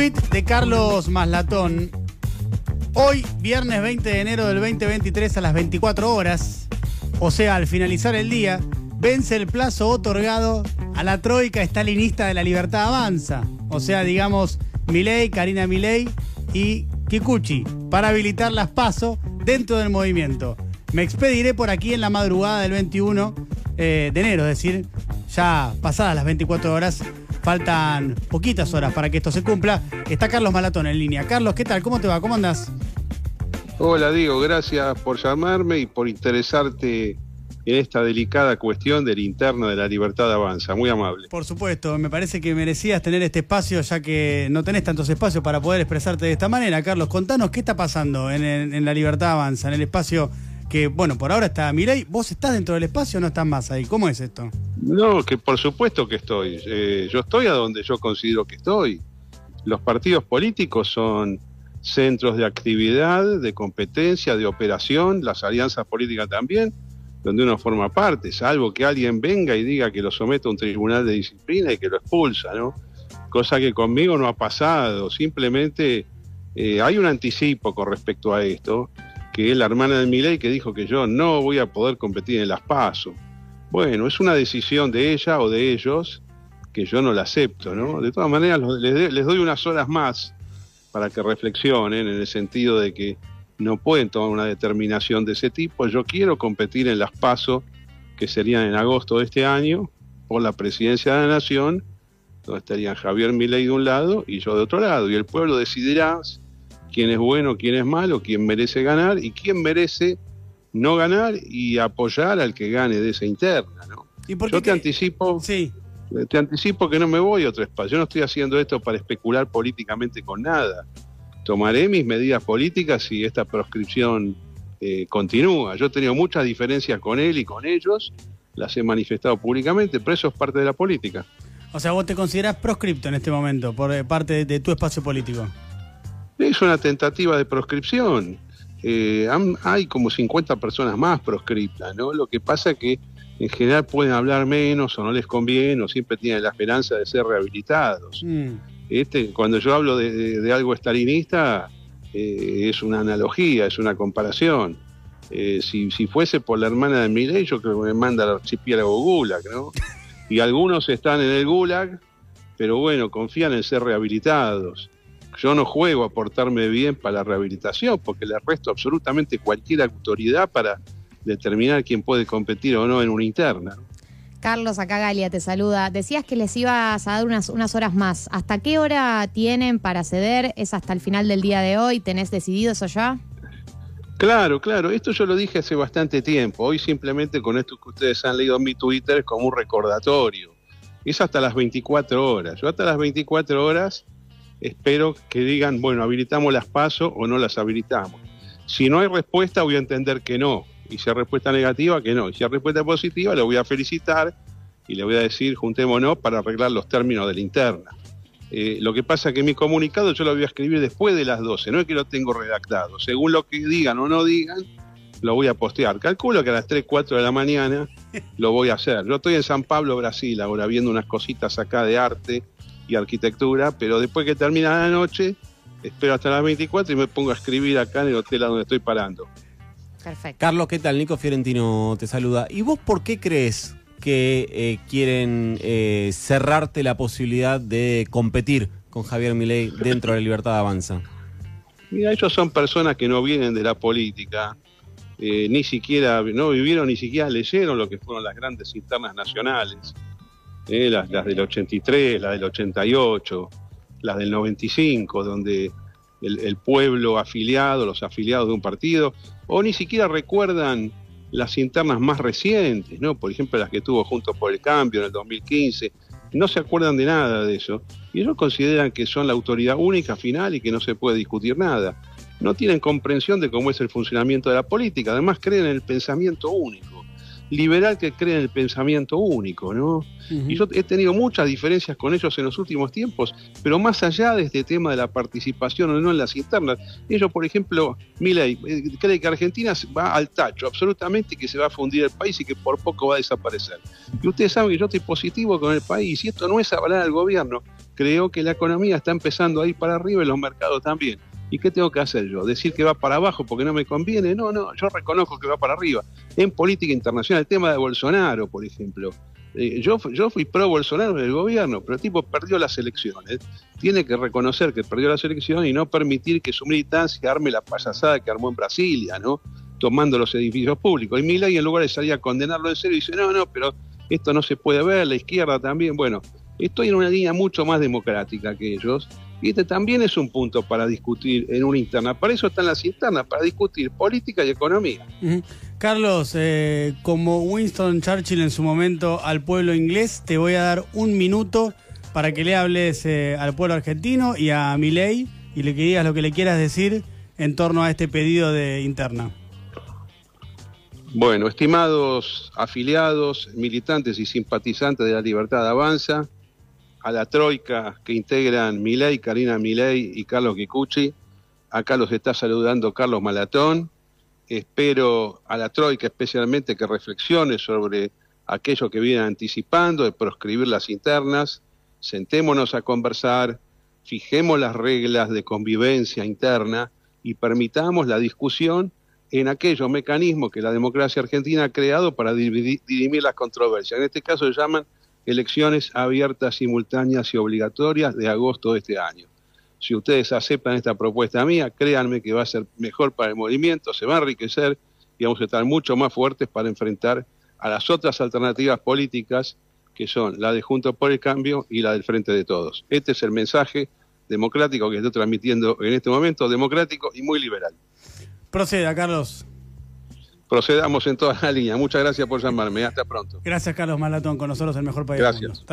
De Carlos Maslatón. Hoy, viernes 20 de enero del 2023 a las 24 horas, o sea, al finalizar el día, vence el plazo otorgado a la troika estalinista de la libertad avanza. O sea, digamos, Milei, Karina Milei y Kikuchi, para habilitar las pasos dentro del movimiento. Me expediré por aquí en la madrugada del 21 eh, de enero, es decir, ya pasadas las 24 horas, faltan poquitas horas para que esto se cumpla. Está Carlos Malatón en línea. Carlos, ¿qué tal? ¿Cómo te va? ¿Cómo andás? Hola, Diego, gracias por llamarme y por interesarte en esta delicada cuestión del interno de la libertad avanza. Muy amable. Por supuesto, me parece que merecías tener este espacio ya que no tenés tantos espacios para poder expresarte de esta manera. Carlos, contanos qué está pasando en, en la libertad avanza, en el espacio que, bueno, por ahora está Mirei. ¿Vos estás dentro del espacio o no estás más ahí? ¿Cómo es esto? No, que por supuesto que estoy. Eh, yo estoy a donde yo considero que estoy. Los partidos políticos son centros de actividad, de competencia, de operación, las alianzas políticas también, donde uno forma parte, salvo que alguien venga y diga que lo somete a un tribunal de disciplina y que lo expulsa, ¿no? Cosa que conmigo no ha pasado, simplemente eh, hay un anticipo con respecto a esto, que es la hermana de Miley que dijo que yo no voy a poder competir en las PASO. Bueno, es una decisión de ella o de ellos que yo no la acepto, ¿no? De todas maneras, les, doy unas horas más para que reflexionen en el sentido de que no pueden tomar una determinación de ese tipo. Yo quiero competir en las PASO, que serían en agosto de este año, por la presidencia de la Nación, donde estarían Javier Milei de un lado y yo de otro lado. Y el pueblo decidirá quién es bueno, quién es malo, quién merece ganar y quién merece no ganar y apoyar al que gane de esa interna, ¿no? Yo te anticipo, sí. te anticipo que no me voy a otro espacio. Yo no estoy haciendo esto para especular políticamente con nada. Tomaré mis medidas políticas si esta proscripción eh, continúa. Yo he tenido muchas diferencias con él y con ellos, las he manifestado públicamente, pero eso es parte de la política. O sea, vos te considerás proscripto en este momento por eh, parte de tu espacio político. Es una tentativa de proscripción. Eh, hay como 50 personas más proscriptas, ¿no? Lo que pasa es que en general pueden hablar menos o no les conviene o siempre tienen la esperanza de ser rehabilitados. Mm. Este, cuando yo hablo de, algo estalinista, eh, es una analogía, es una comparación. Eh, si, fuese por la hermana de Miley, yo creo que me manda al archipiélago Gulag, ¿no? Y algunos están en el Gulag, pero bueno, confían en ser rehabilitados. Yo no juego a portarme bien para la rehabilitación porque le resto absolutamente cualquier autoridad para determinar quién puede competir o no en una interna. Carlos, acá Galia te saluda. Decías que les ibas a dar unas, unas horas más. ¿Hasta qué hora tienen para ceder? ¿Es hasta el final del día de hoy? ¿Tenés decidido eso ya? Claro, claro. Esto yo lo dije hace bastante tiempo. Hoy simplemente con esto que ustedes han leído en mi Twitter es como un recordatorio. Es hasta las 24 horas. Yo hasta las 24 horas espero que digan, bueno, habilitamos las pasos o no las habilitamos. Si no hay respuesta, voy a entender que no. Y si hay respuesta negativa, que no. Y si hay respuesta positiva, le voy a felicitar y le voy a decir, juntémonos para arreglar los términos de la interna. Eh, lo que pasa es que mi comunicado yo lo voy a escribir después de las 12, no es que lo tengo redactado. Según lo que digan o no digan, lo voy a postear. Calculo que a las 3, 4 de la mañana lo voy a hacer. Yo estoy en San Pablo, Brasil, ahora viendo unas cositas acá de arte y arquitectura, pero después que termina la noche, espero hasta las 24 y me pongo a escribir acá en el hotel a donde estoy parando. Perfecto. Carlos, ¿qué tal? Nico Fiorentino te saluda. ¿Y vos por qué crees que eh, quieren eh, cerrarte la posibilidad de competir con Javier Milei dentro de la Libertad Avanza? Mira, ellos son personas que no vienen de la política, eh, ni siquiera, no vivieron, ni siquiera leyeron lo que fueron las grandes internas nacionales. ¿Eh? las, del 83, las del 88, las del 95, donde el, pueblo afiliado, los afiliados de un partido, o ni siquiera recuerdan las internas más recientes, ¿no? Por ejemplo, las que tuvo Juntos por el Cambio en el 2015, no se acuerdan de nada de eso. Y ellos consideran que son la autoridad única final y que no se puede discutir nada. No tienen comprensión de cómo es el funcionamiento de la política, además creen en el pensamiento único. Liberal que cree en el pensamiento único, ¿no? Y yo he tenido muchas diferencias con ellos en los últimos tiempos, pero más allá de este tema de la participación o no en las internas, ellos, por ejemplo, Milei, eh, cree que Argentina va al tacho, absolutamente que se va a fundir el país y que por poco va a desaparecer. Y ustedes saben que yo estoy positivo con el país y esto no es hablar al gobierno. Creo que la economía está empezando a ir para arriba y los mercados también. ¿Y qué tengo que hacer yo? ¿Decir que va para abajo porque no me conviene? No, no, yo reconozco que va para arriba. En política internacional, el tema de Bolsonaro, por ejemplo. Eh, yo, yo fui pro Bolsonaro en el gobierno, pero el tipo perdió las elecciones. Tiene que reconocer que perdió las elecciones y no permitir que su militancia arme la payasada que armó en Brasilia, ¿no? Tomando los edificios públicos. Y Milay, en lugar de salir a condenarlo en serio, dice, no, no, pero esto no se puede ver, la izquierda también. Bueno, estoy en una línea mucho más democrática que ellos y este también es un punto para discutir en una interna. Para eso están las internas, para discutir política y economía. Carlos, eh, como Winston Churchill en su momento al pueblo inglés, te voy a dar un minuto para que le hables eh, al pueblo argentino y a Milei y le que digas lo que le quieras decir en torno a este pedido de interna. Bueno, estimados afiliados, militantes y simpatizantes de la Libertad Avanza, a la troika que integran Milei, Karina Milei y Carlos Kikuchi. Acá los está saludando Carlos Malatón. Espero a la troika especialmente que reflexione sobre aquello que viene anticipando de proscribir las internas. Sentémonos a conversar, fijemos las reglas de convivencia interna y permitamos la discusión en aquellos mecanismos que la democracia argentina ha creado para dirimir las controversias. En este caso se llaman elecciones abiertas, simultáneas y obligatorias de agosto de este año. Si ustedes aceptan esta propuesta mía, créanme que va a ser mejor para el movimiento, se va a enriquecer y vamos a estar mucho más fuertes para enfrentar a las otras alternativas políticas que son la de Juntos por el Cambio y la del Frente de Todos. Este es el mensaje democrático que estoy transmitiendo en este momento, democrático y muy liberal. Proceda, Carlos procedamos en toda la línea. Muchas gracias por llamarme. Hasta pronto. Gracias, Carlos Malatón, con nosotros el mejor país gracias.